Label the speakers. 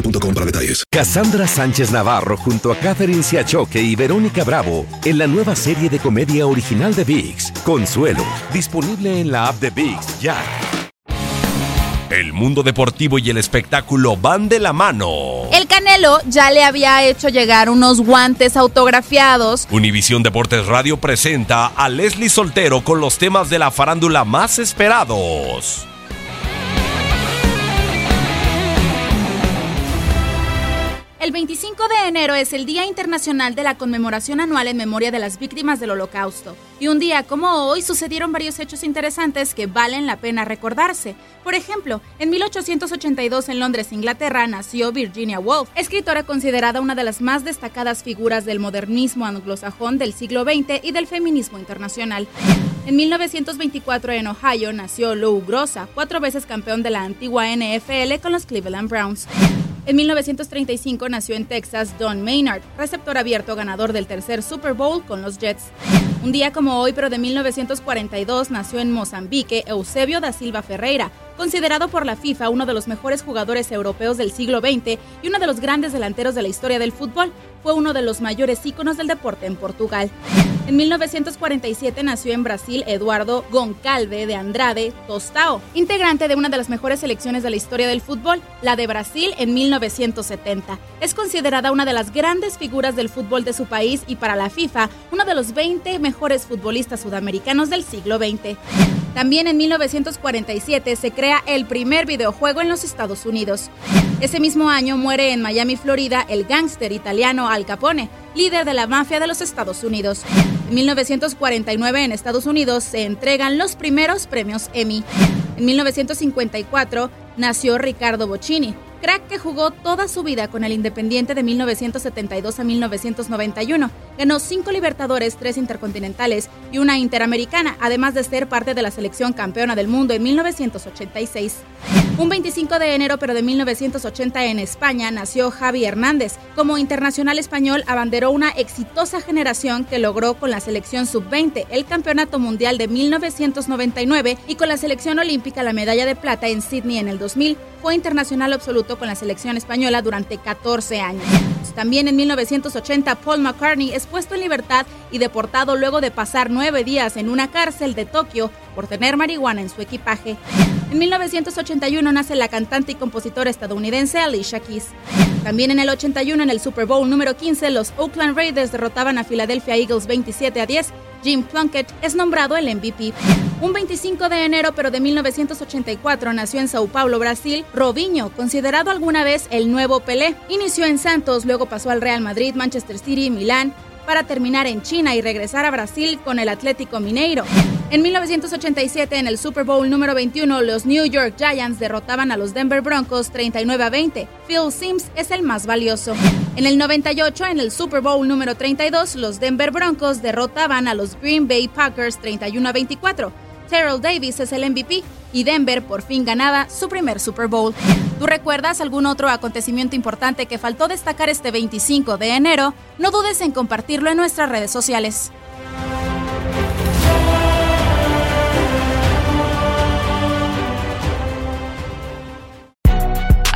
Speaker 1: boostmobile.com para detalles.
Speaker 2: Cassandra Sánchez Navarro junto a Catherine Siachoque y Verónica Bravo en la nueva serie de comedia original de VIX, Consuelo, disponible en la app de VIX ya.
Speaker 3: El mundo deportivo y el espectáculo van de la mano.
Speaker 4: El Canelo ya le había hecho llegar unos guantes autografiados.
Speaker 3: Univisión Deportes Radio presenta a Leslie Soltero con los temas de la farándula más esperados.
Speaker 4: El 25 de enero es el Día Internacional de la Conmemoración Anual en Memoria de las Víctimas del Holocausto. Y un día como hoy sucedieron varios hechos interesantes que valen la pena recordarse. Por ejemplo, en 1882 en Londres, Inglaterra, nació Virginia Woolf, escritora considerada una de las más destacadas figuras del modernismo anglosajón del siglo XX y del feminismo internacional. En 1924 en Ohio nació Lou Grossa, cuatro veces campeón de la antigua NFL con los Cleveland Browns. En 1935 nació en Texas Don Maynard, receptor abierto ganador del tercer Super Bowl con los Jets. Un día como hoy, pero de 1942, nació en Mozambique Eusebio da Silva Ferreira, considerado por la FIFA uno de los mejores jugadores europeos del siglo XX y uno de los grandes delanteros de la historia del fútbol. Fue uno de los mayores íconos del deporte en Portugal. En 1947 nació en Brasil Eduardo Goncalve de Andrade Tostao, integrante de una de las mejores selecciones de la historia del fútbol, la de Brasil en 1970. Es considerada una de las grandes figuras del fútbol de su país y para la FIFA uno de los 20 mejores futbolistas sudamericanos del siglo XX. También en 1947 se crea el primer videojuego en los Estados Unidos. Ese mismo año muere en Miami, Florida, el gángster italiano Al Capone, líder de la mafia de los Estados Unidos. En 1949 en Estados Unidos se entregan los primeros premios Emmy. En 1954 nació Ricardo Bocchini, crack que jugó toda su vida con el Independiente de 1972 a 1991. Ganó cinco Libertadores, tres Intercontinentales y una Interamericana, además de ser parte de la selección campeona del mundo en 1986. Un 25 de enero, pero de 1980 en España, nació Javi Hernández. Como internacional español, abanderó una exitosa generación que logró con la selección sub-20 el Campeonato Mundial de 1999 y con la selección olímpica la medalla de plata en Sydney en el 2000. Fue internacional absoluto con la selección española durante 14 años. También en 1980, Paul McCartney es puesto en libertad y deportado luego de pasar nueve días en una cárcel de Tokio por tener marihuana en su equipaje. En 1981 nace la cantante y compositora estadounidense Alicia Keys. También en el 81, en el Super Bowl número 15, los Oakland Raiders derrotaban a Philadelphia Eagles 27 a 10. Jim Plunkett es nombrado el MVP. Un 25 de enero, pero de 1984, nació en Sao Paulo, Brasil, Robinho, considerado alguna vez el nuevo Pelé. Inició en Santos, luego pasó al Real Madrid, Manchester City, Milán, para terminar en China y regresar a Brasil con el Atlético Mineiro. En 1987, en el Super Bowl número 21, los New York Giants derrotaban a los Denver Broncos 39 a 20. Phil Sims es el más valioso. En el 98, en el Super Bowl número 32, los Denver Broncos derrotaban a los Green Bay Packers 31 a 24. Terrell Davis es el MVP y Denver por fin ganaba su primer Super Bowl. ¿Tú recuerdas algún otro acontecimiento importante que faltó destacar este 25 de enero? No dudes en compartirlo en nuestras redes sociales.